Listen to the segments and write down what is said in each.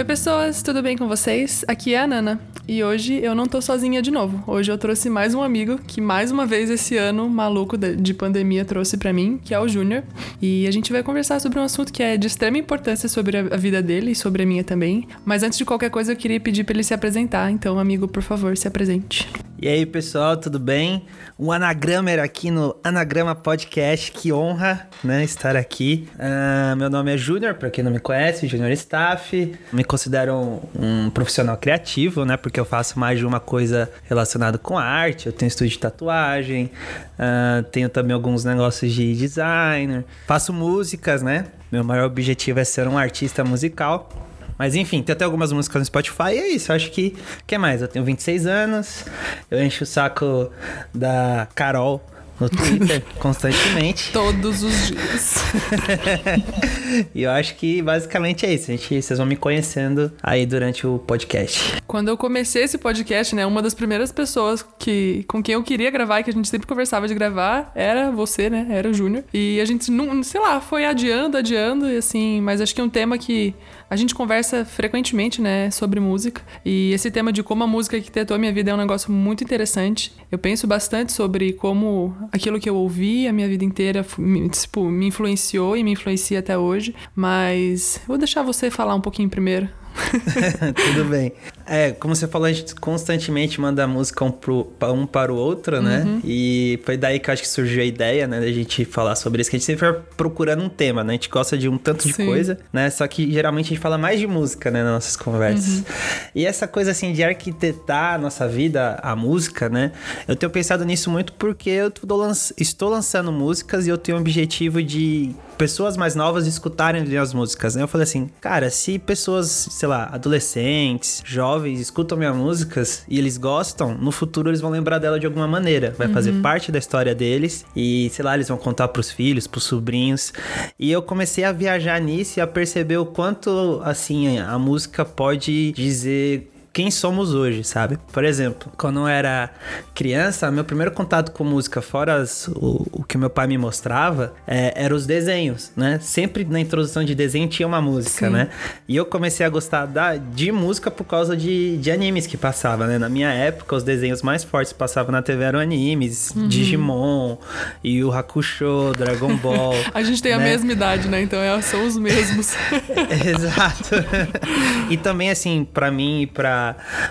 Oi, pessoas, tudo bem com vocês? Aqui é a Nana e hoje eu não tô sozinha de novo. Hoje eu trouxe mais um amigo que mais uma vez esse ano maluco de pandemia trouxe para mim, que é o Júnior. E a gente vai conversar sobre um assunto que é de extrema importância sobre a vida dele e sobre a minha também. Mas antes de qualquer coisa, eu queria pedir para ele se apresentar. Então, amigo, por favor, se apresente. E aí, pessoal, tudo bem? Um anagramer aqui no Anagrama Podcast. Que honra, né, estar aqui. Uh, meu nome é Júnior, para quem não me conhece, Júnior Staff. Me considero um, um, profissional criativo, né, porque eu faço mais de uma coisa relacionada com arte. Eu tenho estúdio de tatuagem, uh, tenho também alguns negócios de designer. Faço músicas, né? Meu maior objetivo é ser um artista musical. Mas enfim, tem até algumas músicas no Spotify e é isso. Eu acho que. O que mais? Eu tenho 26 anos, eu encho o saco da Carol no Twitter constantemente. Todos os dias. e eu acho que basicamente é isso. A gente, vocês vão me conhecendo aí durante o podcast. Quando eu comecei esse podcast, né, uma das primeiras pessoas que, com quem eu queria gravar e que a gente sempre conversava de gravar era você, né? Era o Júnior. E a gente, não, sei lá, foi adiando, adiando, e assim, mas acho que é um tema que a gente conversa frequentemente, né, sobre música. E esse tema de como a música arquitetou a minha vida é um negócio muito interessante. Eu penso bastante sobre como aquilo que eu ouvi a minha vida inteira tipo, me influenciou e me influencia até hoje. Mas vou deixar você falar um pouquinho primeiro. Tudo bem. É, como você falou, a gente constantemente manda música um, pro, um para o outro, né? Uhum. E foi daí que eu acho que surgiu a ideia, né? Da gente falar sobre isso, que a gente sempre vai procurando um tema, né? A gente gosta de um tanto de Sim. coisa, né? Só que geralmente a gente fala mais de música, né? Nas nossas conversas. Uhum. E essa coisa, assim, de arquitetar a nossa vida, a música, né? Eu tenho pensado nisso muito porque eu estou lançando músicas e eu tenho o objetivo de pessoas mais novas escutarem as músicas, né? Eu falei assim, cara, se pessoas, sei lá, adolescentes, jovens, escutam minhas músicas e eles gostam, no futuro eles vão lembrar dela de alguma maneira. Vai uhum. fazer parte da história deles e, sei lá, eles vão contar pros filhos, pros sobrinhos. E eu comecei a viajar nisso e a perceber o quanto, assim, a música pode dizer quem somos hoje, sabe? Por exemplo, quando eu era criança, meu primeiro contato com música, fora as, o, o, que meu pai me mostrava, é, eram os desenhos, né? Sempre na introdução de desenho tinha uma música, Sim. né? E eu comecei a gostar da, de música por causa de, de animes que passavam, né? Na minha época, os desenhos mais fortes que passavam na TV eram animes, uhum. Digimon, e o Hakusho, Dragon Ball. a gente tem né? a mesma idade, né? Então é, são os mesmos. Exato. e também, assim, para mim e pra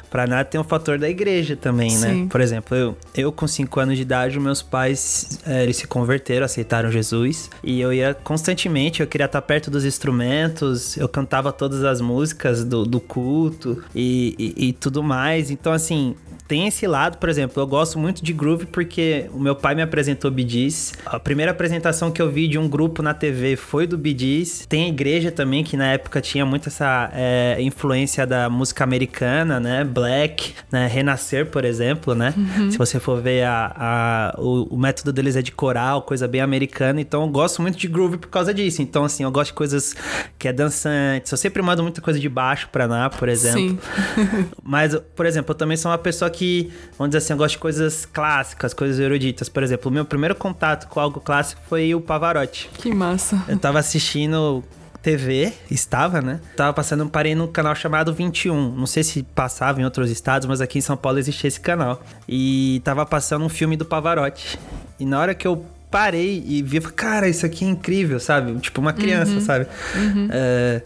pra, nada tem um fator da igreja também, né? Sim. né? Por exemplo, eu, eu com 5 anos de idade, meus pais, é, eles se converteram, aceitaram Jesus. E eu ia constantemente, eu queria estar perto dos instrumentos, eu cantava todas as músicas do, do culto e, e, e tudo mais. Então, assim, tem esse lado, por exemplo, eu gosto muito de groove porque o meu pai me apresentou Gees. A primeira apresentação que eu vi de um grupo na TV foi do Gees. Tem a igreja também, que na época tinha muito essa é, influência da música americana, né? Black, né? Renascer, por exemplo, né? Uhum. Se você for ver a, a o, o, método deles é de coral, coisa bem americana. Então eu gosto muito de groove por causa disso. Então, assim, eu gosto de coisas que é dançantes. Eu sempre mando muita coisa de baixo pra lá, por exemplo. Sim. Mas, por exemplo, eu também sou uma pessoa que que, vamos dizer assim, eu gosto de coisas clássicas, coisas eruditas. Por exemplo, o meu primeiro contato com algo clássico foi o Pavarotti. Que massa. Eu tava assistindo TV, estava, né? Tava passando, parei num canal chamado 21. Não sei se passava em outros estados, mas aqui em São Paulo existia esse canal. E tava passando um filme do Pavarotti. E na hora que eu parei e vi, cara, isso aqui é incrível, sabe? Tipo uma criança, uhum. sabe? Uhum. Uh,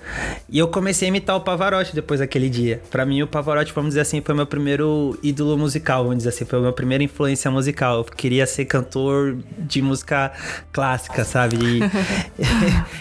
e eu comecei a imitar o Pavarotti depois daquele dia. Para mim, o Pavarotti, vamos dizer assim, foi meu primeiro ídolo musical, vamos dizer assim, foi a minha primeira influência musical. Eu queria ser cantor de música clássica, sabe? E,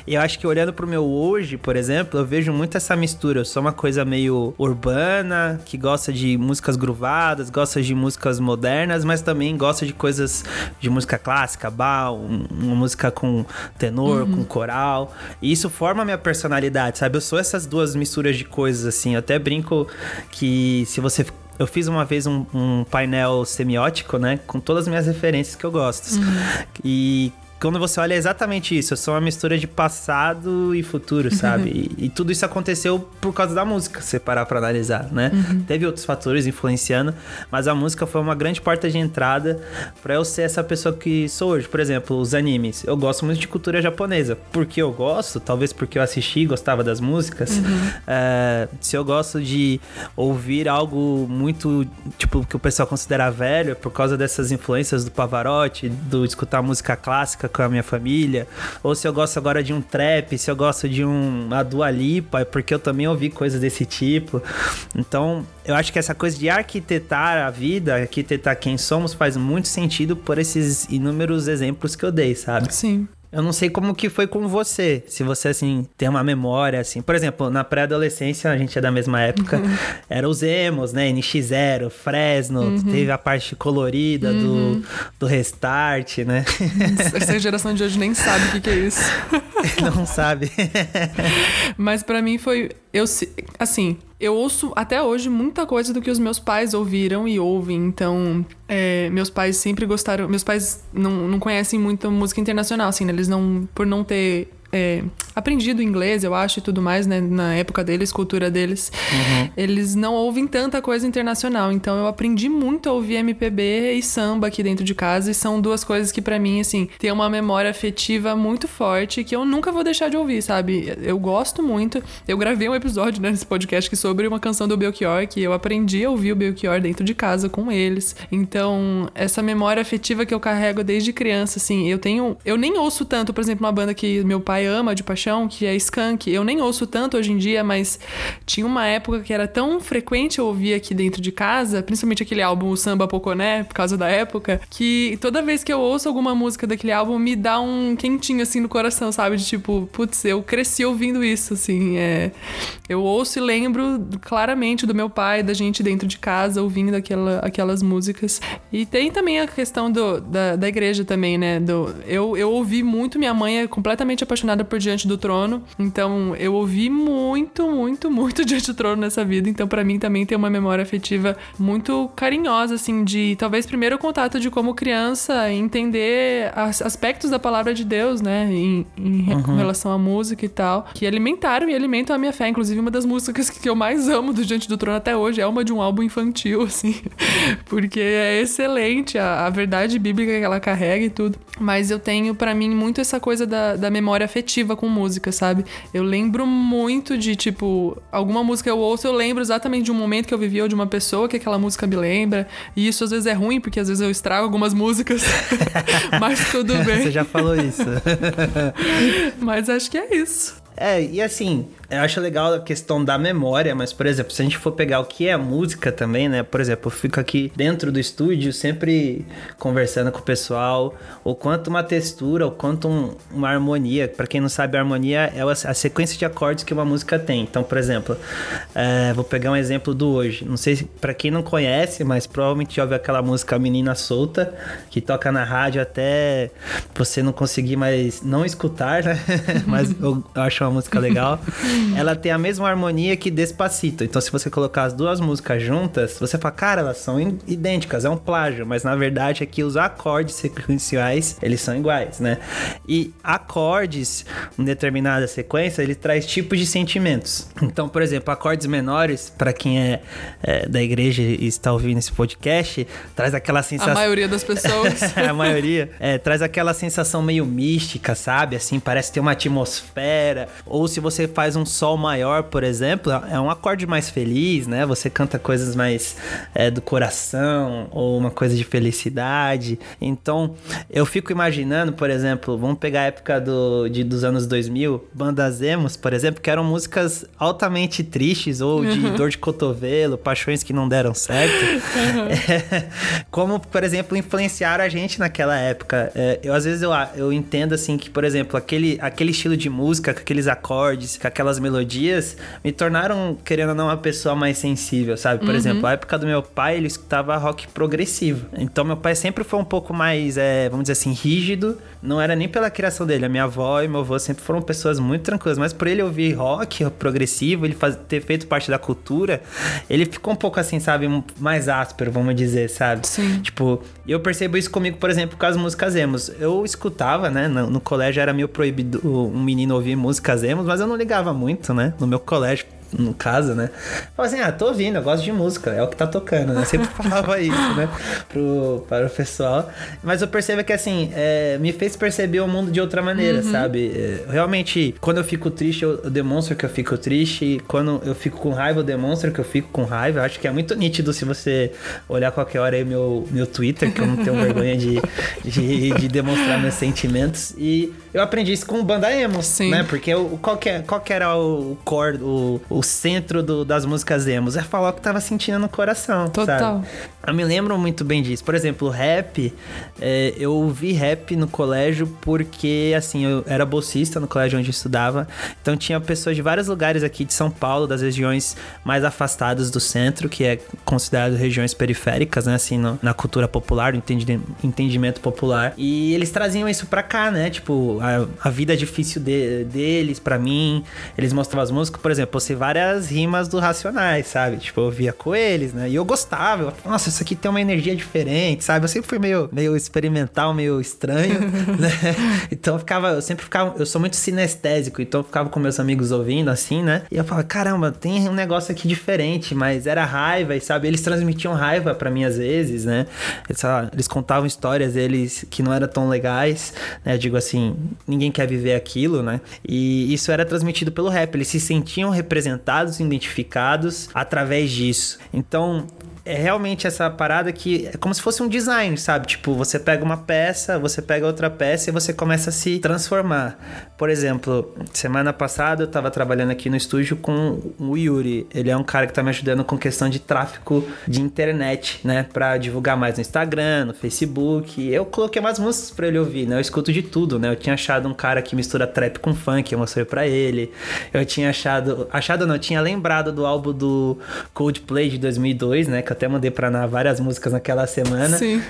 eu acho que olhando pro meu hoje, por exemplo, eu vejo muito essa mistura. Eu sou uma coisa meio urbana, que gosta de músicas gruvadas, gosta de músicas modernas, mas também gosta de coisas de música clássica, bar um, uma música com tenor, uhum. com coral. E isso forma a minha personalidade, sabe? Eu sou essas duas misturas de coisas, assim. Eu até brinco que se você eu fiz uma vez um, um, painel semiótico, né? Com todas as minhas referências que eu gosto. Uhum. E quando você olha é exatamente isso, são uma mistura de passado e futuro, sabe? e, e, tudo isso aconteceu por causa da música, se parar pra analisar, né? Uhum. Teve outros fatores influenciando, mas a música foi uma grande porta de entrada para eu ser essa pessoa que sou hoje. Por exemplo, os animes. Eu gosto muito de cultura japonesa. Porque eu gosto, talvez porque eu assisti e gostava das músicas. Uhum. É, se eu gosto de ouvir algo muito, tipo, que o pessoal considera velho, é por causa dessas influências do Pavarotti, do escutar música clássica com a minha família, ou se eu gosto agora de um trap, se eu gosto de um a Dua Lipa, é porque eu também ouvi coisas desse tipo. Então, eu acho que essa coisa de arquitetar a vida, arquitetar quem somos, faz muito sentido por esses inúmeros exemplos que eu dei, sabe? Sim. Eu não sei como que foi com você. Se você, assim, tem uma memória, assim. Por exemplo, na pré-adolescência, a gente é da mesma época. Uhum. Era os emos, né? NX0, Fresno. Uhum. Teve a parte colorida uhum. do, do Restart, né? Essa geração de hoje nem sabe o que, que é isso. não sabe. Mas para mim foi... Eu, assim, eu ouço até hoje muita coisa do que os meus pais ouviram e ouvem. Então, é, meus pais sempre gostaram. Meus pais não, não conhecem muito música internacional, assim, né? Eles não. Por não ter é, aprendido inglês, eu acho, e tudo mais, né? Na época deles, cultura deles. Uhum. Eles não ouvem tanta coisa internacional. Então eu aprendi muito a ouvir MPB e samba aqui dentro de casa. E são duas coisas que para mim, assim, tem uma memória afetiva muito forte que eu nunca vou deixar de ouvir, sabe? Eu gosto muito. Eu gravei um episódio né, nesse podcast que sobre uma canção do Belchior, que eu aprendi a ouvir o Belchior dentro de casa com eles. Então, essa memória afetiva que eu carrego desde criança, assim, eu tenho. Eu nem ouço tanto, por exemplo, uma banda que meu pai ama de paixão, que é Skunk. Eu nem ouço tanto hoje em dia, mas tinha uma época que era tão frequente eu ouvir aqui dentro de casa, principalmente aquele álbum o Samba Poconé, por causa da época, que toda vez que eu ouço alguma música daquele álbum me dá um quentinho assim no coração, sabe? De tipo, putz, eu cresci ouvindo isso, assim. É... Eu ouço e lembro claramente do meu pai, da gente dentro de casa ouvindo aquela, aquelas músicas. E tem também a questão do, da, da igreja também, né? Do, eu, eu ouvi muito, minha mãe é completamente apaixonada nada por Diante do Trono. Então, eu ouvi muito, muito, muito Diante do Trono nessa vida. Então, para mim também tem uma memória afetiva muito carinhosa, assim, de talvez primeiro contato de como criança entender aspectos da palavra de Deus, né, em, em uhum. com relação à música e tal, que alimentaram e alimentam a minha fé. Inclusive, uma das músicas que eu mais amo do Diante do Trono até hoje é uma de um álbum infantil, assim, porque é excelente a, a verdade bíblica que ela carrega e tudo. Mas eu tenho para mim muito essa coisa da, da memória afetiva afetiva com música, sabe? Eu lembro muito de, tipo, alguma música eu ouço, eu lembro exatamente de um momento que eu vivi ou de uma pessoa que aquela música me lembra. E isso às vezes é ruim, porque às vezes eu estrago algumas músicas. Mas tudo bem. Você já falou isso. Mas acho que é isso. É, e assim, eu acho legal a questão da memória, mas, por exemplo, se a gente for pegar o que é música também, né? Por exemplo, eu fico aqui dentro do estúdio sempre conversando com o pessoal, o quanto uma textura, o quanto um, uma harmonia. Para quem não sabe, a harmonia é a sequência de acordes que uma música tem. Então, por exemplo, é, vou pegar um exemplo do hoje. Não sei se para quem não conhece, mas provavelmente já ouviu aquela música Menina Solta, que toca na rádio até você não conseguir mais não escutar, né? mas eu acho uma música legal. ela tem a mesma harmonia que Despacito. Então, se você colocar as duas músicas juntas, você fala, cara, elas são idênticas, é um plágio. Mas na verdade é que os acordes sequenciais, eles são iguais, né? E acordes em determinada sequência, ele traz tipos de sentimentos. Então, por exemplo, acordes menores, para quem é, é, da igreja e está ouvindo esse podcast, traz aquela sensação... A maioria das pessoas. a maioria. É, traz aquela sensação meio mística, sabe? Assim, parece ter uma atmosfera. Ou se você faz um sol maior, por exemplo, é um acorde mais feliz, né? Você canta coisas mais é, do coração ou uma coisa de felicidade. Então, eu fico imaginando, por exemplo, vamos pegar a época do, de, dos anos 2000, bandas emos, por exemplo, que eram músicas altamente tristes ou de uhum. dor de cotovelo, paixões que não deram certo. Uhum. É, como, por exemplo, influenciaram a gente naquela época. É, eu, às vezes, eu, eu entendo, assim, que, por exemplo, aquele, aquele estilo de música, aqueles aqueles acordes, com aquelas melodias, me tornaram, querendo ou não, uma pessoa mais sensível, sabe? Por uhum. exemplo, a época do meu pai, ele escutava rock progressivo. Então, meu pai sempre foi um pouco mais, é, vamos dizer assim, rígido. Não era nem pela criação dele. A minha avó e meu avô sempre foram pessoas muito tranquilas. Mas por ele ouvir rock progressivo, ele faz, ter feito parte da cultura, ele ficou um pouco assim, sabe? Mais áspero, vamos dizer, sabe? Sim. Tipo, eu percebo isso comigo, por exemplo, com as músicas emos. Eu escutava, né? No, no colégio era meio proibido um menino ouvir músicas emos, mas eu não ligava muito, né? No meu colégio no caso, né? Falava assim, ah, tô ouvindo, eu gosto de música, é o que tá tocando, né? Sempre falava isso, né? Pro, para o pessoal. Mas eu percebo que, assim, é, me fez perceber o mundo de outra maneira, uhum. sabe? É, realmente, quando eu fico triste, eu, eu, demonstro que eu fico triste. E quando eu fico com raiva, eu demonstro que eu fico com raiva. Eu acho que é muito nítido se você olhar qualquer hora aí meu, meu Twitter, que eu não tenho vergonha de, de, de, demonstrar meus sentimentos. E eu aprendi isso com banda emo, Sim. né? Porque o, qual, que, qual que era o core, o, o o centro do, das músicas emos, é falar o que tava sentindo no coração. Total. Sabe? Eu me lembro muito bem disso. Por exemplo, rap, é, eu ouvi rap no colégio porque, assim, eu era bolsista no colégio onde eu estudava. Então tinha pessoas de vários lugares aqui de São Paulo, das regiões mais afastadas do centro, que é considerado regiões periféricas, né? Assim, no, na cultura popular, no entendimento popular. E eles traziam isso pra cá, né? Tipo, a, a vida difícil de, deles, pra mim. Eles mostravam as músicas, por exemplo, você vai várias rimas do Racionais, sabe? Tipo, eu via com eles, né? E eu gostava. Eu, Nossa, isso aqui tem uma energia diferente, sabe? Eu sempre fui meio, meio experimental, meio estranho, né? Então eu ficava, eu sempre ficava, eu sou muito sinestésico, então eu ficava com meus amigos ouvindo assim, né? E eu falava, caramba, tem um negócio aqui diferente, mas era raiva, e sabe? Eles transmitiam raiva para mim às vezes, né? Eles, eles contavam histórias deles que não eram tão legais, né? Eu digo assim, ninguém quer viver aquilo, né? E isso era transmitido pelo rap, eles se sentiam representados representados, identificados através disso. Então, é realmente essa parada que é como se fosse um design, sabe? Tipo, você pega uma peça, você pega outra peça e você começa a se transformar. Por exemplo, semana passada eu tava trabalhando aqui no estúdio com o Yuri. Ele é um cara que tá me ajudando com questão de tráfego de internet, né? Pra divulgar mais no Instagram, no Facebook. Eu coloquei umas músicas pra ele ouvir, né? Eu escuto de tudo, né? Eu tinha achado um cara que mistura trap com funk, eu mostrei pra ele. Eu tinha achado... Achado não, eu tinha lembrado do álbum do Coldplay de 2002, né? Até mandei pra Ana várias músicas naquela semana. Sim.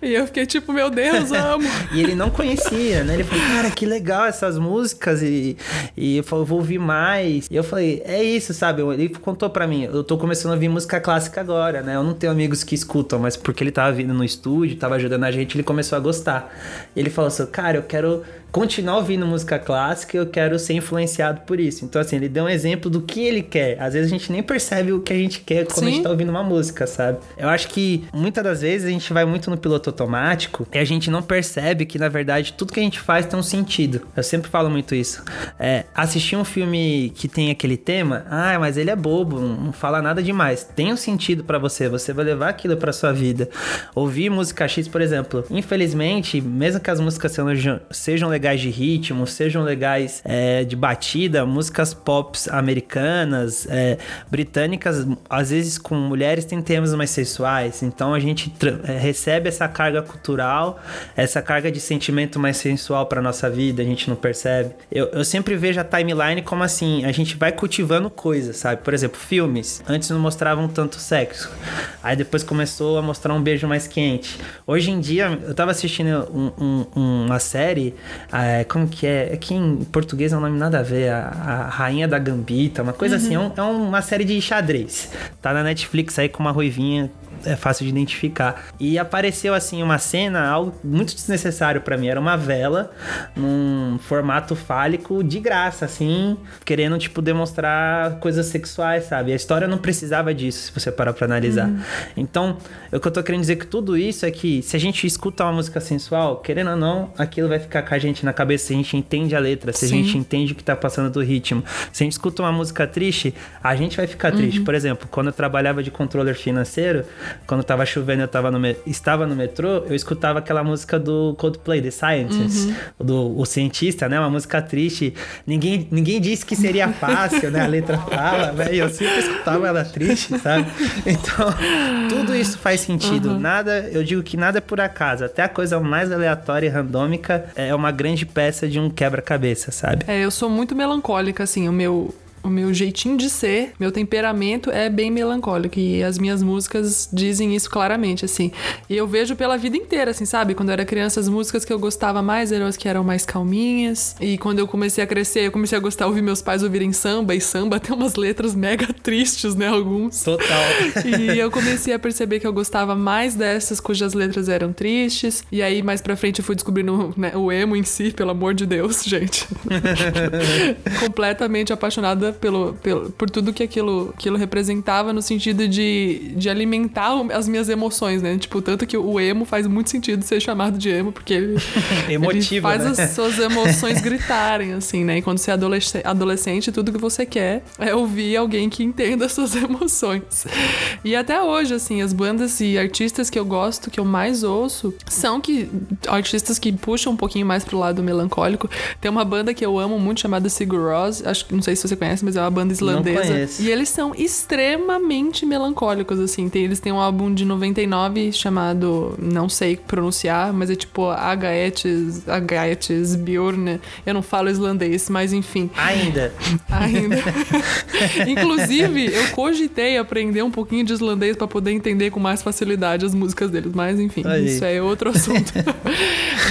E eu fiquei tipo, meu Deus, amo. e ele não conhecia, né? Ele falou, cara, que legal essas músicas. E, e falou, vou ouvir mais. E eu falei, é isso, sabe? Ele contou pra mim, eu tô começando a ouvir música clássica agora, né? Eu não tenho amigos que escutam, mas porque ele tava vindo no estúdio, tava ajudando a gente, ele começou a gostar. Ele falou assim, cara, eu quero continuar ouvindo música clássica, eu quero ser influenciado por isso. Então, assim, ele deu um exemplo do que ele quer. Às vezes a gente nem percebe o que a gente quer quando Sim. a gente tá ouvindo uma música, sabe? Eu acho que muitas das vezes a gente vai muito no piloto automático e a gente não percebe que, na verdade, tudo que a gente faz tem um sentido. Eu sempre falo muito isso. É, assistir um filme que tem aquele tema, ah, mas ele é bobo, não fala nada demais. Tem um sentido para você, você vai levar aquilo para sua vida. Ouvir música X, por exemplo. Infelizmente, mesmo que as músicas sejam, sejam legais de ritmo, sejam legais é, de batida, músicas pop americanas, é, britânicas, às vezes com mulheres tem temas mais sexuais. Então a gente é, recebe essa carga cultural, essa carga de sentimento mais sensual para nossa vida, a gente não percebe. Eu, eu sempre vejo a timeline como assim, a gente vai cultivando coisas, sabe? Por exemplo, filmes. Antes não mostravam tanto sexo. Aí depois começou a mostrar um beijo mais quente. Hoje em dia, eu tava assistindo um, um, uma série é, como que é? Aqui em português é um nome nada a ver. A, a Rainha da Gambita, uma coisa assim. uhum. assim. É, um, é, uma série de xadrez. Tá na Netflix aí com uma ruivinha é fácil de identificar. E apareceu assim uma cena, algo muito desnecessário para mim, era uma vela num formato fálico de graça, assim, querendo tipo demonstrar coisas sexuais, sabe? A história não precisava disso, se você parar para analisar. Uhum. Então, o que eu tô querendo dizer que tudo isso é que se a gente escuta uma música sensual, querendo ou não, aquilo vai ficar com a gente na cabeça, se a gente entende a letra, se Sim. a gente entende o que tá passando do ritmo. Se a gente escuta uma música triste, a gente vai ficar triste. Uhum. Por exemplo, quando eu trabalhava de controller financeiro, quando tava chovendo, eu tava no estava no metrô, eu escutava aquela música do Coldplay, The Scientist, uhum. do o cientista, né? Uma música triste. Ninguém, ninguém disse que seria fácil, né? A letra fala, né? E eu sempre escutava ela triste, sabe? Então, tudo isso faz sentido. Uhum. Nada, eu digo que nada é por acaso. Até a coisa mais aleatória e randômica é uma grande grande peça de um quebra-cabeça, sabe? É, eu sou muito melancólica, assim, o meu o meu jeitinho de ser, meu temperamento é bem melancólico e as minhas músicas dizem isso claramente, assim. E eu vejo pela vida inteira, assim, sabe? Quando eu era criança, as músicas que eu gostava mais eram as que eram mais calminhas. E quando eu comecei a crescer, eu comecei a gostar de ouvir meus pais ouvirem samba, e samba tem umas letras mega tristes, né? Alguns. Total. e eu comecei a perceber que eu gostava mais dessas cujas letras eram tristes. E aí, mais pra frente, eu fui descobrindo né, o emo em si, pelo amor de Deus, gente. Completamente apaixonada pelo, pelo, por tudo que aquilo, aquilo representava no sentido de, de alimentar as minhas emoções, né? Tipo, tanto que o emo faz muito sentido ser chamado de emo, porque ele, Emotivo, ele faz né? as suas emoções gritarem, assim, né? E quando você é adolescente, adolescente, tudo que você quer é ouvir alguém que entenda as suas emoções. E até hoje, assim, as bandas e artistas que eu gosto, que eu mais ouço, são que artistas que puxam um pouquinho mais pro lado melancólico. Tem uma banda que eu amo muito chamada Sigur Rós, acho que não sei se você conhece, mas é uma banda islandesa. conheço. E eles são extremamente melancólicos, assim. Tem, eles têm um álbum de 99 chamado, não sei pronunciar, mas é tipo Agaetes, Agaetes Bjorn. Eu não falo islandês, mas enfim. Ainda. Ainda. Inclusive, eu cogitei aprender um pouquinho de islandês pra poder entender com mais facilidade as músicas deles. Mas enfim, Aí. isso é outro assunto.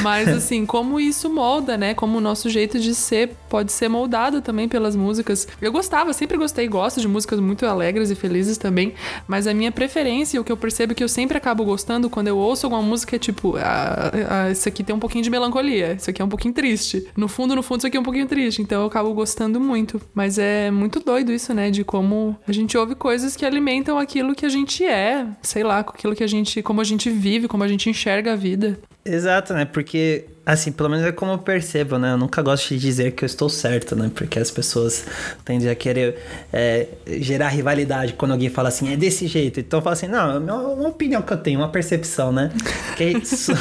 Mas assim, como isso molda, né? Como o nosso jeito de ser pode ser moldado também pelas músicas. Eu gostava, sempre gostei e gosto de músicas muito alegres e felizes também. Mas a minha preferência, o que eu percebo que eu sempre acabo gostando quando eu ouço alguma música é tipo, ah, ah, isso aqui tem um pouquinho de melancolia, isso aqui é um pouquinho triste. No fundo, no fundo, isso aqui é um pouquinho triste. Então eu acabo gostando muito. Mas é muito doido isso, né? De como a gente ouve coisas que alimentam aquilo que a gente é, sei lá, aquilo que a gente, como a gente vive, como a gente enxerga a vida. Exato, né? Porque, assim, pelo menos é como eu percebo, né? Eu nunca gosto de dizer que eu estou certo, né? Porque as pessoas tendem a querer é, gerar rivalidade quando alguém fala assim, é desse jeito. Então eu falo assim, não, é uma, opinião que eu tenho, uma percepção, né? Que so-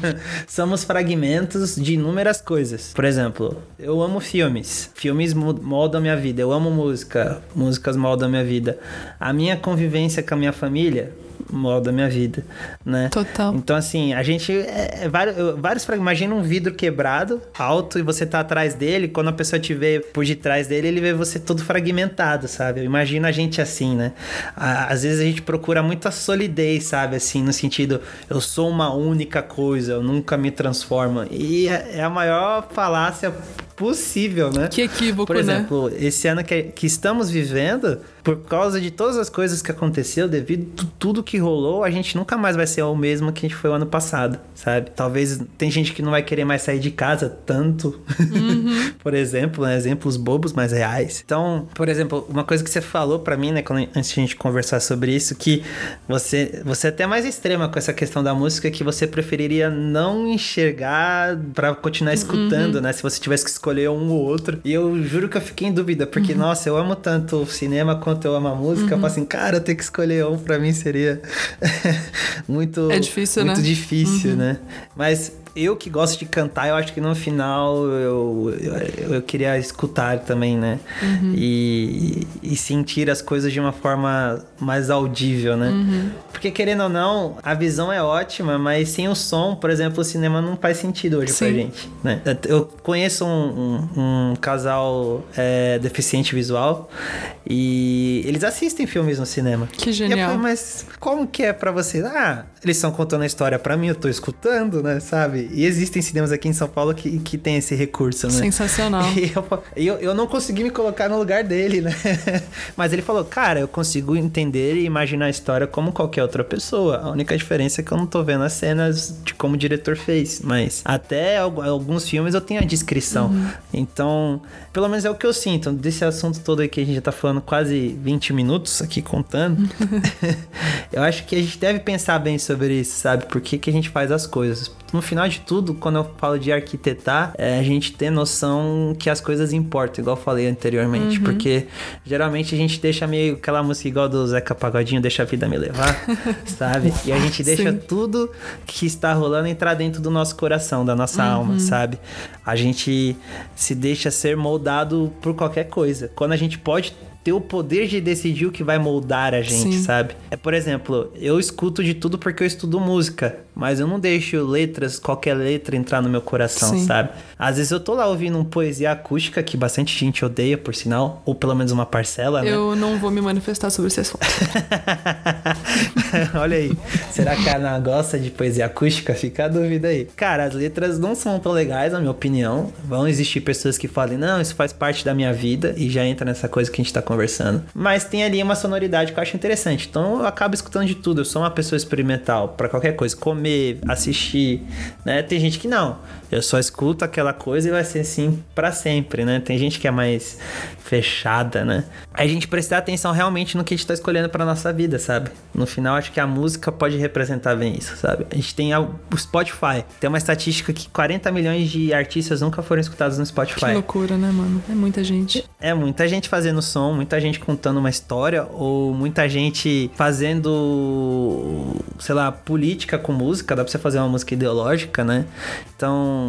somos fragmentos de inúmeras coisas. Por exemplo, eu amo filmes. Filmes mo- moldam minha vida. Eu amo música. Músicas moldam minha vida. A minha convivência com a minha família molda a minha vida, né? Total. Então, assim, a gente. É, é vários, vários Imagina um vidro quebrado, alto, e você tá atrás dele. Quando a pessoa te vê por detrás dele, ele vê você todo fragmentado, sabe? Imagina a gente assim, né? Às vezes a gente procura muita solidez, sabe? Assim, no sentido, eu sou uma única coisa, eu nunca me transformo. E é é a maior falácia possível, né? Que equívoco, Por né? exemplo, esse ano que, que estamos vivendo, por causa de todas as coisas que aconteceu, devido a tudo que rolou, a gente nunca mais vai ser o mesmo que a gente foi o ano passado, sabe? Talvez tem gente que não vai querer mais sair de casa tanto, Uhum. por exemplo, né? exemplos bobos, mas reais. Então, por exemplo, uma coisa que você falou pra mim, né, quando, antes de a gente conversar sobre isso, que você, você é até mais extrema com essa questão da música, que você preferiria não enxergar pra continuar escutando, né? Se você tivesse que escolher um ou outro. E eu juro que eu fiquei em dúvida, porque, Uhum. nossa, eu amo tanto o cinema quanto eu amo a música. Eu falo assim, cara, eu ter que escolher um pra mim seria muito, É difícil, muito né? difícil, né? Mas eu que gosto de cantar, eu acho que no final eu, eu, eu queria escutar também, né? E, e sentir as coisas de uma forma mais audível, né? Porque querendo ou não, a visão é ótima, mas sem o som, por exemplo, o cinema não faz sentido hoje pra Sim. gente, né? Eu conheço um, um- um casal é, deficiente visual e eles assistem filmes no cinema. Que E eu genial. falei, mas como que é pra você? Ah, eles estão contando a história pra mim, eu tô escutando, né, sabe? E existem cinemas aqui em São Paulo que, que tem esse recurso, né? Sensacional. E eu, eu, eu não consegui me colocar no lugar dele, né? Mas ele falou, cara, eu consigo entender e imaginar a história como qualquer outra pessoa. A única diferença é que eu não tô vendo as cenas de como o diretor fez. Mas até al- alguns filmes eu tenho a descrição. Então, pelo menos é o que eu sinto. Desse assunto todo aí que a gente já tá falando quase 20 minutos aqui contando. eu acho que a gente deve pensar bem sobre isso, sabe? Por que, que a gente faz as coisas. No final de tudo, quando eu falo de arquitetar, é a gente ter noção que as coisas importam, igual eu falei anteriormente. Porque geralmente a gente deixa meio aquela música igual do Zeca Pagodinho, deixa a vida me levar, sabe? E a gente deixa Sim. tudo que está rolando entrar dentro do nosso coração, da nossa alma, sabe? A gente se deixa ser moldado por qualquer coisa. Quando a gente pode ter o poder de decidir o que vai moldar a gente, Sim. sabe? É, por exemplo, eu escuto de tudo porque eu estudo música, mas eu não deixo letras, qualquer letra entrar no meu coração, Sim. sabe? Às vezes eu tô lá ouvindo uma poesia acústica que bastante gente odeia, por sinal, ou pelo menos uma parcela, né? Eu não vou me manifestar sobre esse assunto. Olha aí. Será que a Ana gosta de poesia acústica? Fica a dúvida aí. Cara, as letras não são tão legais, na minha opinião. Vão existir pessoas que falem, não, isso faz parte da minha vida e já entra nessa coisa que a gente tá conversando. Mas tem ali uma sonoridade que eu acho interessante. Então eu acabo escutando de tudo. Eu sou uma pessoa experimental para qualquer coisa. Comer, assistir, né? Tem gente que não. Eu só escuto aquela coisa e vai ser assim para sempre, né? Tem gente que é mais fechada, né? A gente prestar atenção realmente no que a gente tá escolhendo para nossa vida, sabe? No final, acho que a música pode representar bem isso, sabe? A gente tem o Spotify. Tem uma estatística que 40 milhões de artistas nunca foram escutados no Spotify. Que loucura, né, mano? É muita gente. É muita gente fazendo som, muita gente contando uma história, ou muita gente fazendo, sei lá, política com música. Dá pra você fazer uma música ideológica, né? Então,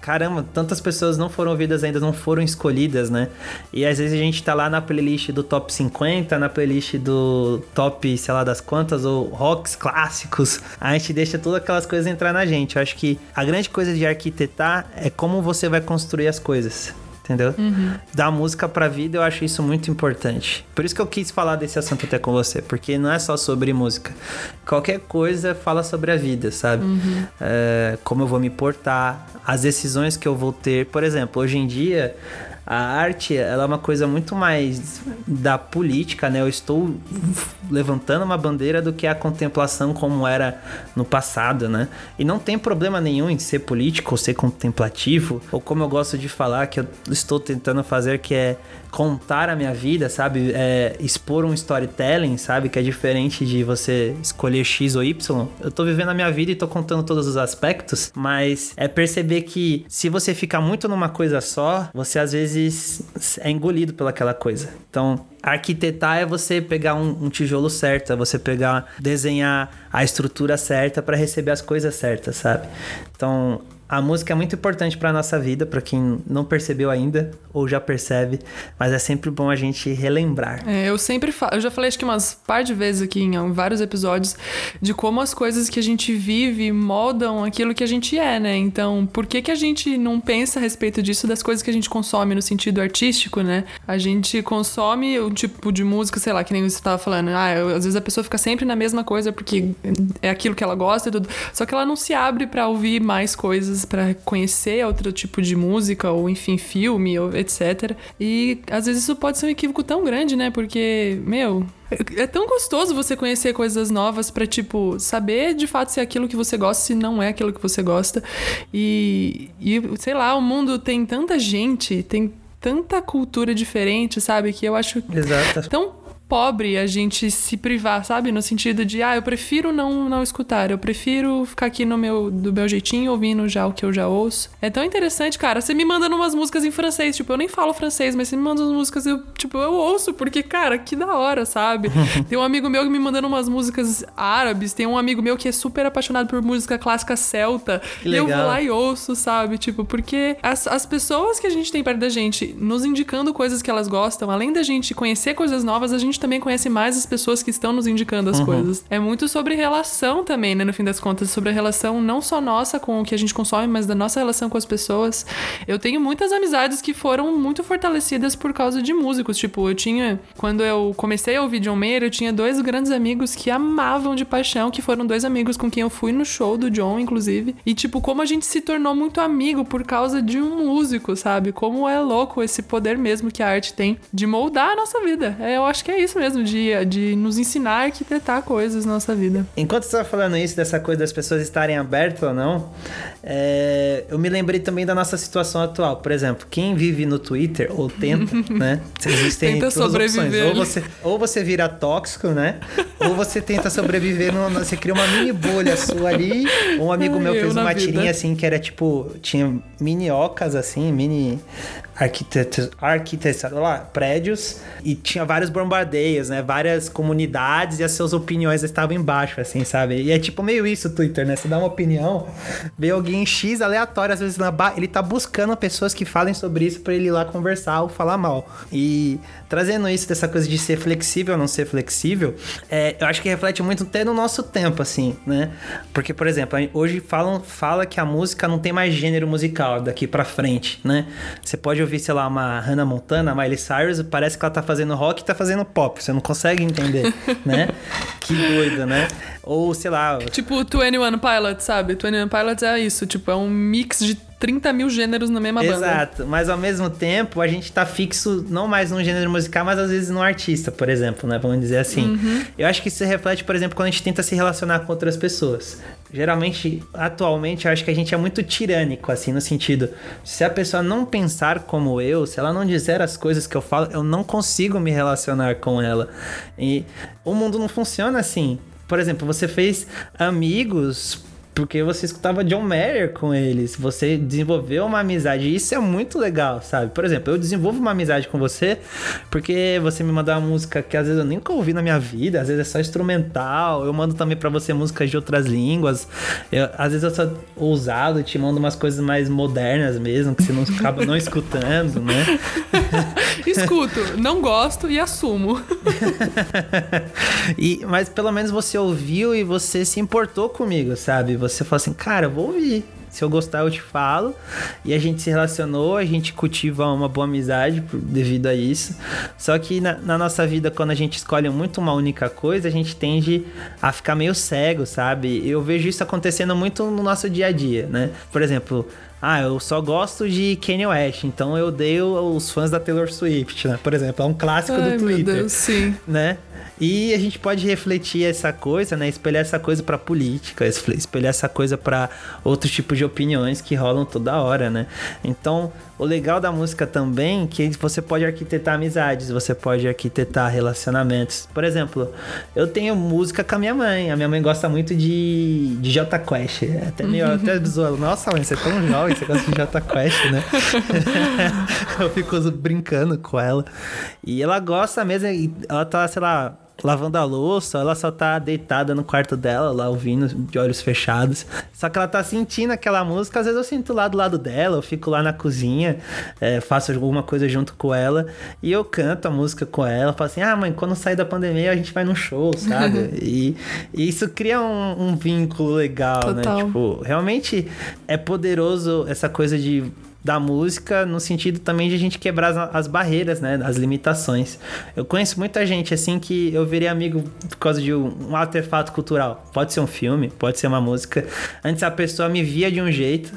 caramba, tantas pessoas não foram ouvidas ainda, não foram escolhidas, né? E às vezes a gente tá lá na playlist do top 50, na playlist do top, sei lá das quantas, ou rocks clássicos. A gente deixa todas aquelas coisas entrar na gente. Eu acho que a grande coisa de arquitetar é como você vai construir as coisas entendeu? Uhum. Dar música pra vida, eu acho isso muito importante. Por isso que eu quis falar desse assunto até com você, porque não é só sobre música. Qualquer coisa fala sobre a vida, sabe? Uhum. É, como eu vou me portar, as decisões que eu vou ter. Por exemplo, hoje em dia, a arte ela é uma coisa muito mais da política, né? Eu estou levantando uma bandeira do que a contemplação como era no passado, né? E não tem problema nenhum em ser político ou ser contemplativo, ou como eu gosto de falar que eu estou tentando fazer que é contar a minha vida, sabe? É, expor um storytelling, sabe? Que é diferente de você escolher X ou Y. Eu tô vivendo a minha vida e tô contando todos os aspectos, mas é perceber que se você ficar muito numa coisa só, você às vezes é engolido pelaquela coisa. Então, arquitetar é você pegar um, um, tijolo certo, é você pegar, desenhar a estrutura certa para receber as coisas certas, sabe? Então, a música é muito importante para nossa vida, para quem não percebeu ainda ou já percebe, mas é sempre bom a gente relembrar. É, eu sempre falo, eu já falei acho que umas par de vezes aqui em vários episódios de como as coisas que a gente vive moldam aquilo que a gente é, né? Então, por que que a gente não pensa a respeito disso das coisas que a gente consome no sentido artístico, né? A gente consome o tipo de música, sei lá, que nem você estava falando. Ah, eu, às vezes a pessoa fica sempre na mesma coisa porque é aquilo que ela gosta e tudo. Só que ela não se abre para ouvir mais coisas coisas para conhecer outro tipo de música ou enfim filme ou etc. E às vezes isso pode ser um equívoco tão grande, né? Porque, meu, é tão gostoso você conhecer coisas novas para tipo saber de fato se é aquilo que você gosta, se não é aquilo que você gosta. E, e sei lá, o mundo tem tanta gente, tem tanta cultura diferente, sabe? Que eu acho Exato. tão pobre a gente se privar, sabe? No sentido de, ah, eu prefiro não, não escutar, eu prefiro ficar aqui no meu, do meu jeitinho, ouvindo já o que eu já ouço. É tão interessante, cara. Você me manda umas músicas em francês, tipo, eu nem falo francês, mas você me manda umas músicas, eu, tipo, eu ouço, porque, cara, que da hora, sabe? tem um amigo meu que me mandando umas músicas árabes, tem um amigo meu que é super apaixonado por música clássica celta. Que e legal. eu vou lá e ouço, sabe? Tipo, porque as, as pessoas que a gente tem perto da gente nos indicando coisas que elas gostam, além da gente conhecer coisas novas, a gente gente também conhece mais as pessoas que estão nos indicando as uhum. coisas. É muito sobre relação também, né? No fim das contas, sobre a relação não só nossa com o que a gente consome, mas da nossa relação com as pessoas. Eu tenho muitas amizades que foram muito fortalecidas por causa de músicos. Tipo, eu tinha. Quando eu comecei a ouvir John Mayer, eu tinha dois grandes amigos que amavam de paixão, que foram dois amigos com quem eu fui no show do John, inclusive. E, tipo, como a gente se tornou muito amigo por causa de um músico, sabe? Como é louco esse poder mesmo que a arte tem de moldar a nossa vida. É, eu acho que é isso isso mesmo, de, de nos ensinar a arquitetar coisas na nossa vida. Enquanto você estava falando isso, dessa coisa das pessoas estarem abertas ou não, é, eu me lembrei também da nossa situação atual. Por exemplo, quem vive no Twitter, ou tenta, né? Existem tenta sobreviver. Ou você, ou você vira tóxico, né? ou você tenta sobreviver, no, você cria uma mini bolha sua ali. Um amigo meu fez uma tirinha assim, que era tipo, tinha mini ocas assim, mini arquiteto, lá, prédios e tinha vários bombardeios, né? Várias comunidades e as suas opiniões estavam embaixo, assim, sabe? E é tipo meio isso o Twitter, né? Você dá uma opinião, vê alguém X aleatório, às vezes na ba... ele tá buscando pessoas que falem sobre isso para ele ir lá conversar ou falar mal. E trazendo isso dessa coisa de ser flexível ou não ser flexível, é, eu acho que reflete muito até no nosso tempo, assim, né? Porque, por exemplo, hoje falam, fala que a música não tem mais gênero musical daqui para frente, né? Você pode ouvir, sei lá, uma Hannah Montana, Miley Cyrus, parece que ela tá fazendo rock e tá fazendo pop. Você não consegue entender, né? Que doido, né? Ou, sei lá... Tipo 21 Pilots, sabe? 21 Pilots é isso, tipo, é um mix de 30 mil gêneros na mesma banda. Exato, mas ao mesmo tempo a gente tá fixo não mais num gênero musical, mas às vezes num artista, por exemplo, né? Vamos dizer assim. Uhum. Eu acho que isso reflete, por exemplo, quando a gente tenta se relacionar com outras pessoas. Geralmente, atualmente, eu acho que a gente é muito tirânico, assim, no sentido: se a pessoa não pensar como eu, se ela não dizer as coisas que eu falo, eu não consigo me relacionar com ela. E o mundo não funciona assim. Por exemplo, você fez amigos porque você escutava John Mayer com eles, você desenvolveu uma amizade, e isso é muito legal, sabe? Por exemplo, eu desenvolvo uma amizade com você porque você me manda uma música que às vezes eu nunca ouvi na minha vida, às vezes é só instrumental, eu mando também para você músicas de outras línguas, eu, às vezes eu sou ousado e te mando umas coisas mais modernas mesmo, que você não acaba não escutando, né? Escuto, não gosto e assumo. e, mas pelo menos você ouviu e você se importou comigo, sabe? Você fala assim, cara, eu vou ouvir. Se eu gostar, eu te falo. E a gente se relacionou, a gente cultiva uma boa amizade devido a isso. Só que na, na, nossa vida, quando a gente escolhe muito uma única coisa, a gente tende a ficar meio cego, sabe? Eu vejo isso acontecendo muito no nosso dia a dia, né? Por exemplo, ah, eu só gosto de Kanye West, então eu odeio os fãs da Taylor Swift, né? Por exemplo, é um clássico Ai, do Twitter. Meu Deus, sim. Né? E a gente pode refletir essa coisa, né? Espelhar essa coisa para política, espelhar essa coisa para outros tipos de opiniões que rolam toda hora, né? Então, o legal da música também é que você pode arquitetar amizades, você pode arquitetar relacionamentos. Por exemplo, eu tenho música com a minha mãe. A minha mãe gosta muito de, de J Quest. É até meio até zoando. Nossa, mãe, você é tão jovem, você gosta de J Quest, né? eu fico brincando com ela. E ela gosta mesmo, ela tá, sei lá, lavando a louça, ela só tá deitada no quarto dela, lá ouvindo, de olhos fechados. Só que ela tá sentindo aquela música, às vezes eu sinto lá do lado dela, eu fico lá na cozinha, é, faço alguma coisa junto com ela e eu canto a música com ela, falo assim: ah, mãe, quando sair da pandemia a gente vai no show, sabe? e, e, isso cria um, um vínculo legal, né? Total. né? Tipo, realmente é poderoso essa coisa de da música no sentido também de a gente quebrar as, as, barreiras, né? As limitações. Eu conheço muita gente assim que eu virei amigo por causa de um, um artefato cultural. Pode ser um filme, pode ser uma música. Antes a pessoa me via de um jeito.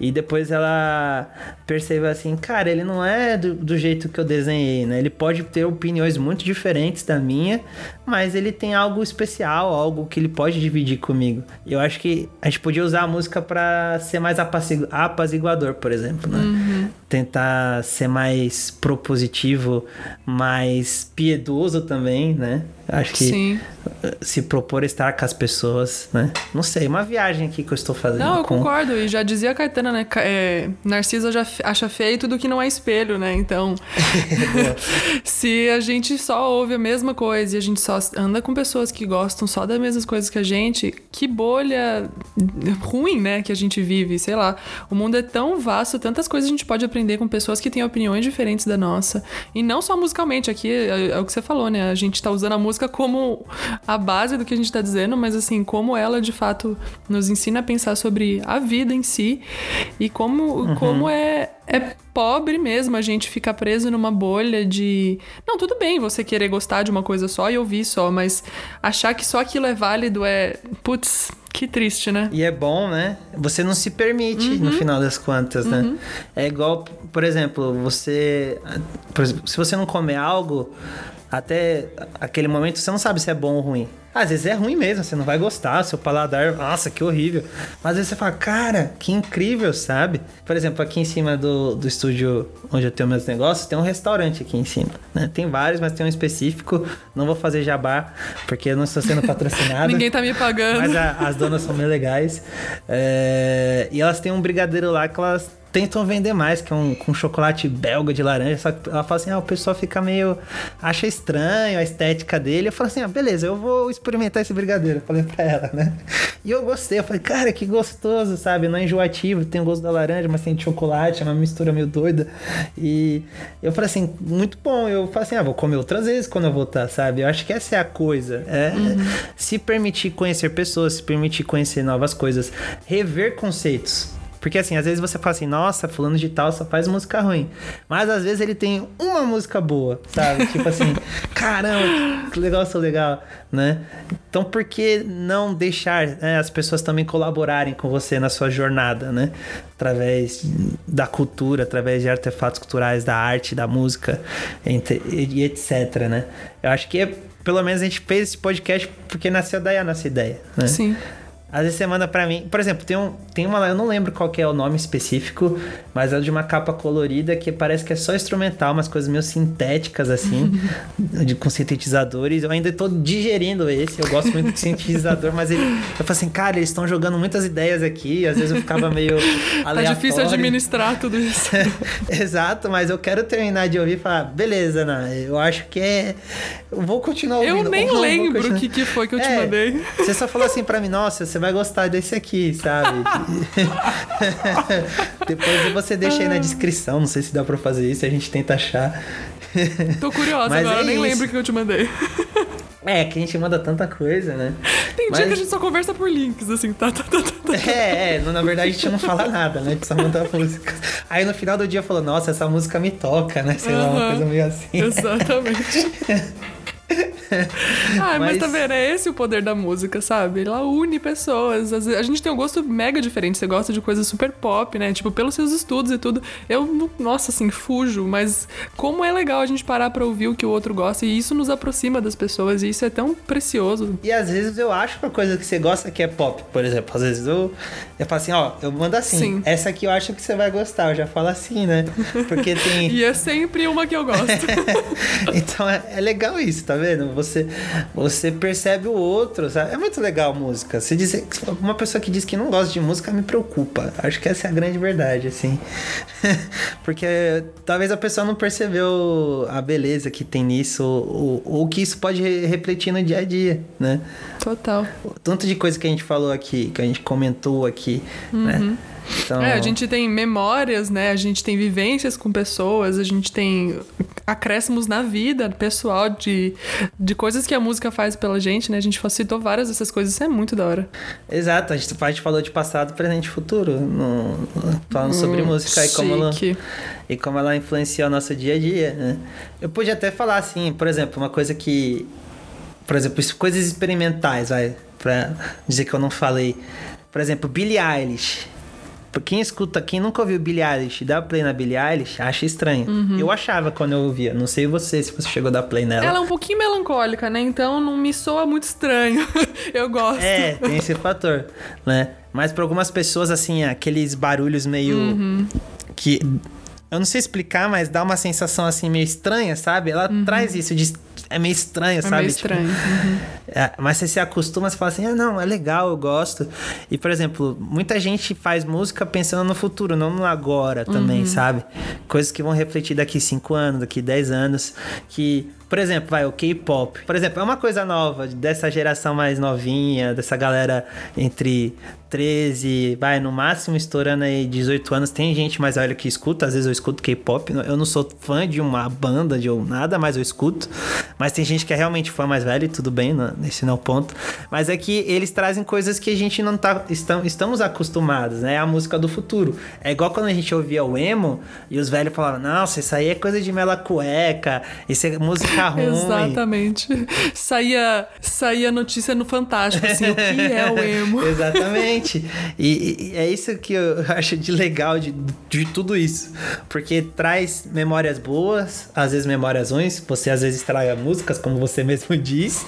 E depois ela percebeu assim, cara, ele não é do, do, jeito que eu desenhei, né? Ele pode ter opiniões muito diferentes da minha, mas ele tem algo especial, algo que ele pode dividir comigo. Eu acho que a gente podia usar a música para ser mais apaziguador, por exemplo, né? Uhum. Tentar ser mais propositivo, mais piedoso também, né? Acho que Sim. se propor estar com as pessoas, né? Não sei, uma viagem aqui que eu estou fazendo. Não, eu com... concordo. E já dizia a Caetana, né? É, Narcisa já acha feio tudo que não é espelho, né? Então, se a gente só ouve a mesma coisa e a gente só anda com pessoas que gostam só das mesmas coisas que a gente, que bolha ruim, né? Que a gente vive, sei lá. O mundo é tão vasto, tantas coisas a gente pode aprender com pessoas que têm opiniões diferentes da nossa. E não só musicalmente, aqui é, é o que você falou, né? A gente tá usando a música como a base do que a gente está dizendo, mas assim, como ela de fato nos ensina a pensar sobre a vida em si e como, uhum. como é, é pobre mesmo a gente ficar preso numa bolha de. Não, tudo bem você querer gostar de uma coisa só e ouvir só, mas achar que só aquilo é válido é. Putz, que triste, né? E é bom, né? Você não se permite uhum. no final das contas, né? Uhum. É igual, por exemplo, você. Por exemplo, se você não comer algo, até aquele momento você não sabe se é bom ou ruim. Às vezes é ruim mesmo, você não vai gostar, seu paladar, nossa, que horrível. Mas às vezes você fala, cara, que incrível, sabe? Por exemplo, aqui em cima do, do estúdio onde eu tenho meus negócios, tem um restaurante aqui em cima. Né? Tem vários, mas tem um específico. Não vou fazer jabá, porque eu não estou sendo patrocinado. Ninguém tá me pagando. Mas a, as donas são bem legais. É, e elas têm um brigadeiro lá que elas tentam vender mais, que é um com chocolate belga de laranja. Só que ela fala assim: ah, o pessoal fica meio. acha estranho a estética dele. Eu falo assim: ah, beleza, eu vou experimentar esse brigadeiro. Eu falei pra ela, né? E eu gostei. Eu falei, cara, que gostoso, sabe? Não é enjoativo, tem o gosto da laranja, mas tem de chocolate, é uma mistura meio doida. E eu falei assim: muito bom. Eu falei assim: ah, vou comer outras vezes quando eu voltar, sabe? Eu acho que essa é a coisa. É uhum. se permitir conhecer pessoas, se permitir conhecer novas coisas, rever conceitos. Porque assim, às vezes você fala assim, nossa, fulano de tal só faz música ruim. Mas às vezes ele tem uma música boa, sabe? tipo assim, caramba, que legal, sou legal, né? Então por que não deixar né, as pessoas também colaborarem com você na sua jornada, né? Através da cultura, através de artefatos culturais, da arte, da música, e etc, né? Eu acho que pelo menos a gente fez esse podcast porque nasceu daí a nossa ideia, né? Sim. Às vezes você manda pra mim. Por exemplo, tem, um, tem uma lá, eu não lembro qual é o nome específico, mas é de uma capa colorida que parece que é só instrumental, umas coisas meio sintéticas, assim, de, com sintetizadores. Eu ainda tô digerindo esse, eu gosto muito de sintetizador, mas ele. Eu falo assim, cara, eles estão jogando muitas ideias aqui, às vezes eu ficava meio. Aleatório. Tá difícil administrar tudo isso. Exato, mas eu quero terminar de ouvir e falar, beleza, né? Eu acho que é. Eu vou continuar ouvindo. Eu nem lembro o que, que foi que eu é, te mandei. Você só falou assim pra mim, nossa, você você vai gostar desse aqui, sabe? Depois você deixa aí na descrição, não sei se dá pra fazer isso, a gente tenta achar. Tô curiosa Mas agora, é nem isso. lembro o que eu te mandei. É, que a gente manda tanta coisa, né? Tem Mas... dia que a gente só conversa por links, assim, tá, tá, tá, tá. tá. É, é, na verdade a gente não fala nada, né? A gente só manda música. Aí no final do dia falou, nossa, essa música me toca, né? Sei uh -huh. lá, uma coisa meio assim. Exatamente. ah, mas... mas tá vendo? É esse o poder da música, sabe? Ela une pessoas. A gente tem um gosto mega diferente. Você gosta de coisas super pop, né? Tipo, pelos seus estudos e tudo. Eu, nossa, assim, fujo. Mas como é legal a gente parar pra ouvir o que o outro gosta. E isso nos aproxima das pessoas. E isso é tão precioso. E às vezes eu acho uma coisa que você gosta que é pop, por exemplo. Às vezes eu, eu falo assim, ó, eu mando assim. Sim. Essa aqui eu acho que você vai gostar. Eu já falo assim, né? Porque tem. e é sempre uma que eu gosto. então é, é legal isso, tá vendo? Você, você percebe o outro, sabe? É muito legal a música. Você diz, uma pessoa que diz que não gosta de música me preocupa. Acho que essa é a grande verdade, assim. Porque talvez a pessoa não percebeu a beleza que tem nisso, ou, ou que isso pode refletir no dia a dia, né? Total. Tanto de coisa que a gente falou aqui, que a gente comentou aqui, né? uhum. né? Então... É, a gente tem memórias, né? A gente tem vivências com pessoas, a gente tem acréscimos na vida pessoal de, de coisas que a música faz pela gente, né? A gente citou várias dessas coisas, isso é muito da hora. Exato, a gente, a gente falou de passado, presente e futuro, no, falando hum, sobre música e como, ela, e como ela influencia o nosso dia a dia, né? Eu podia até falar assim, por exemplo, uma coisa que. Por exemplo, coisas experimentais, vai, pra dizer que eu não falei. Por exemplo, Billie Eilish quem escuta, quem nunca ouviu Billie Eilish, dá play na Billie Eilish, acha estranho. Uhum. Eu achava quando eu ouvia. Não sei você, se você chegou a dar play nela. Ela é um pouquinho melancólica, né? Então não me soa muito estranho. eu gosto. É, tem esse fator, né? Mas para algumas pessoas, assim, aqueles barulhos meio... Uhum. Que... Eu não sei explicar, mas dá uma sensação, assim, meio estranha, sabe? Ela uhum. traz isso de é meio estranho, é sabe? Meio tipo, estranho. Uhum. É, mas você se acostuma, você fala assim, ah, não, é legal, eu gosto. E, por exemplo, muita gente faz música pensando no futuro, não no agora também, uhum. sabe? Coisas que vão refletir daqui 5 anos, daqui 10 anos, que por exemplo, vai, o K-pop. Por exemplo, é uma coisa nova dessa geração mais novinha, dessa galera entre 13, vai, no máximo estourando aí 18 anos. Tem gente mais velha que escuta, às vezes eu escuto K-pop. Eu não sou fã de uma banda, de nada, mas eu escuto. Mas tem gente que é realmente fã mais velho e tudo bem, não, esse não é o ponto. Mas é que eles trazem coisas que a gente não tá. estamos acostumados, né? É a música do futuro. É igual quando a gente ouvia o emo e os velhos falavam: Nossa, isso aí é coisa de mela cueca, isso é música ficar ruim. Exatamente. Saía, saía notícia no Fantástico, assim, o que é o emo. Exatamente. E, e, é isso que eu acho de legal de, de tudo isso. Porque traz memórias boas, às vezes memórias ruins. Você às vezes estraga músicas, como você mesmo diz.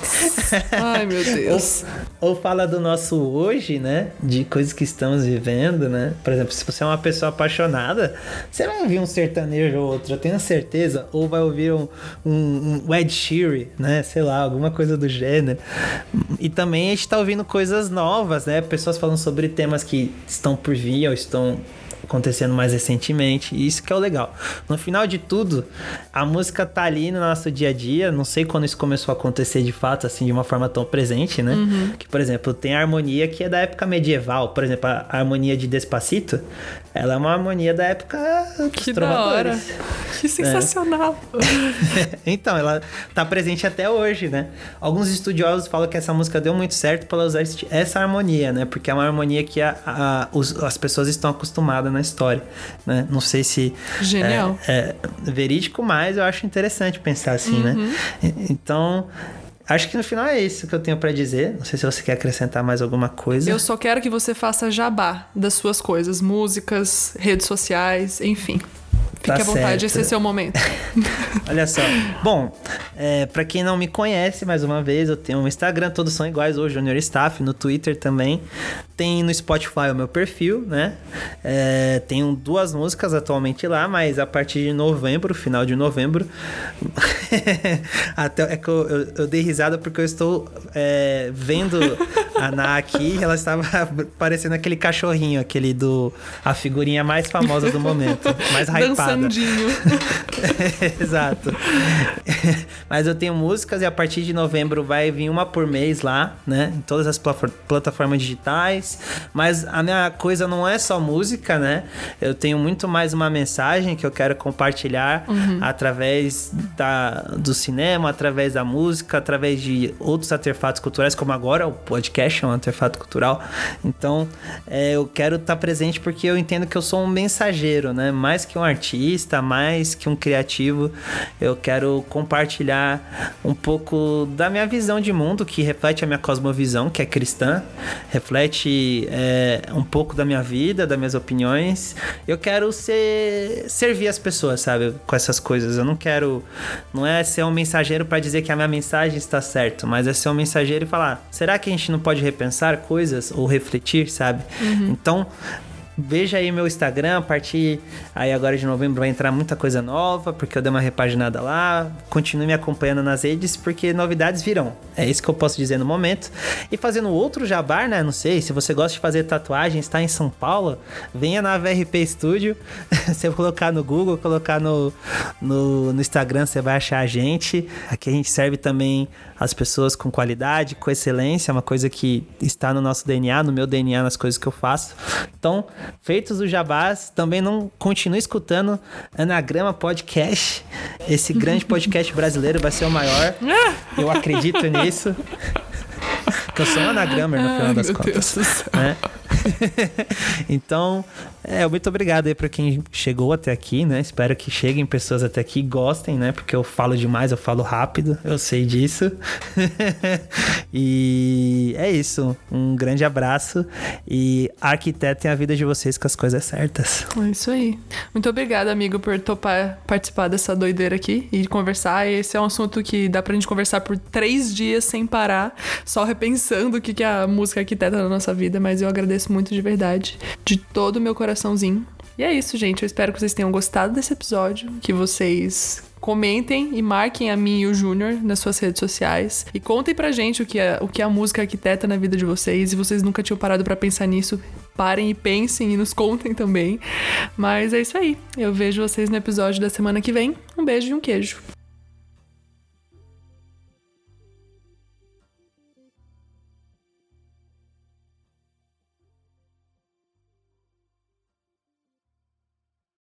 Ai, meu Deus. ou, ou fala do nosso hoje, né? De coisas que estamos vivendo, né? Por exemplo, se você é uma pessoa apaixonada, você vai ouvir um sertanejo ou outro, eu tenho certeza. Ou vai ouvir um, um, um Ed Sheeran, né? Sei lá, alguma coisa do gênero. E também a gente tá ouvindo coisas novas, né? Pessoas falando sobre temas que estão por vir ou estão acontecendo mais recentemente. E isso que é o legal. No final de tudo, a música tá ali no nosso dia a dia. Não sei quando isso começou a acontecer de fato, assim, de uma forma tão presente, né? Uhum. Que, por exemplo, tem a harmonia que é da época medieval. Por exemplo, a harmonia de Despacito, ela é uma harmonia da época que da hora. Que sensacional. É. então, ela tá presente até hoje, né? Alguns estudiosos falam que essa música deu muito certo para usar essa harmonia, né? Porque é uma harmonia que a, a, os, as pessoas estão acostumadas na história, né? Não sei se Genial. É, é verídico, mas eu acho interessante pensar assim, né? uhum. né? Então, Acho que no final é isso que eu tenho para dizer. Não sei se você quer acrescentar mais alguma coisa. Eu só quero que você faça jabá das suas coisas, músicas, redes sociais, enfim. Fique tá à vontade, certo. esse é seu momento. Olha só. Bom, é, para quem não me conhece, mais uma vez, eu tenho um Instagram, todos são iguais, o Junior Staff, no Twitter também. Tem no Spotify o meu perfil, né? É, tenho duas músicas atualmente lá, mas a partir de novembro, final de novembro. até é que eu, eu, eu, dei risada porque eu estou é, vendo a Ná aqui, ela estava parecendo aquele cachorrinho, aquele do. a figurinha mais famosa do momento, mais hypada. Sandinho. Exato. Mas eu tenho músicas e a partir de novembro vai vir uma por mês lá, né? Em todas as plataformas digitais. Mas a minha coisa não é só música, né? Eu tenho muito mais uma mensagem que eu quero compartilhar uhum. através da, do cinema, através da música, através de outros artefatos culturais, como agora o podcast é um artefato cultural. Então, é, eu quero estar presente porque eu entendo que eu sou um mensageiro, né? Mais que um artista artista, mais que um criativo. Eu quero compartilhar um pouco da minha visão de mundo, que reflete a minha cosmovisão, que é cristã, reflete é, um pouco da minha vida, das minhas opiniões. Eu quero ser, servir as pessoas, sabe, com essas coisas. Eu não quero, não é ser um mensageiro para dizer que a minha mensagem está certa, mas é ser um mensageiro e falar: será que a gente não pode repensar coisas ou refletir, sabe? Uhum. Então veja aí meu Instagram, a partir aí agora de novembro vai entrar muita coisa nova, porque eu dei uma repaginada lá. Continue me acompanhando nas redes, porque novidades virão. É isso que eu posso dizer no momento. E fazendo outro jabar, né? Não sei, se você gosta de fazer tatuagem, está em São Paulo, venha na VRP Studio. você colocar no Google, colocar no, no, no Instagram, você vai achar a gente. Aqui a gente serve também as pessoas com qualidade, com excelência, é uma coisa que está no nosso DNA, no meu DNA, nas coisas que eu faço. Então, feitos os jabás, também não continue escutando Anagrama Podcast. Esse grande podcast brasileiro vai ser o maior. Eu acredito nisso. Porque eu sou um anagrammer no final das contas. Né? então, é, muito obrigado aí para quem chegou até aqui, né? Espero que cheguem pessoas até aqui gostem, né? Porque eu falo demais, eu falo rápido, eu sei disso. e é isso. Um grande abraço e arquitetem a vida de vocês com as coisas certas. É isso aí. Muito obrigada, amigo, por topar participar dessa doideira aqui e conversar. Esse é um assunto que dá pra gente conversar por três dias sem parar, só repensando o que, que a música arquiteta na nossa vida, mas eu agradeço muito de verdade, de todo o meu coração coraçãozinho. E é isso, gente. Eu espero que vocês tenham gostado desse episódio, que vocês comentem e marquem a mim e o Júnior nas suas redes sociais e contem pra gente o que é, o que é a música arquiteta na vida de vocês. E vocês nunca tinham parado para pensar nisso, parem e pensem e nos contem também. Mas é isso aí. Eu vejo vocês no episódio da semana que vem. Um beijo e um queijo.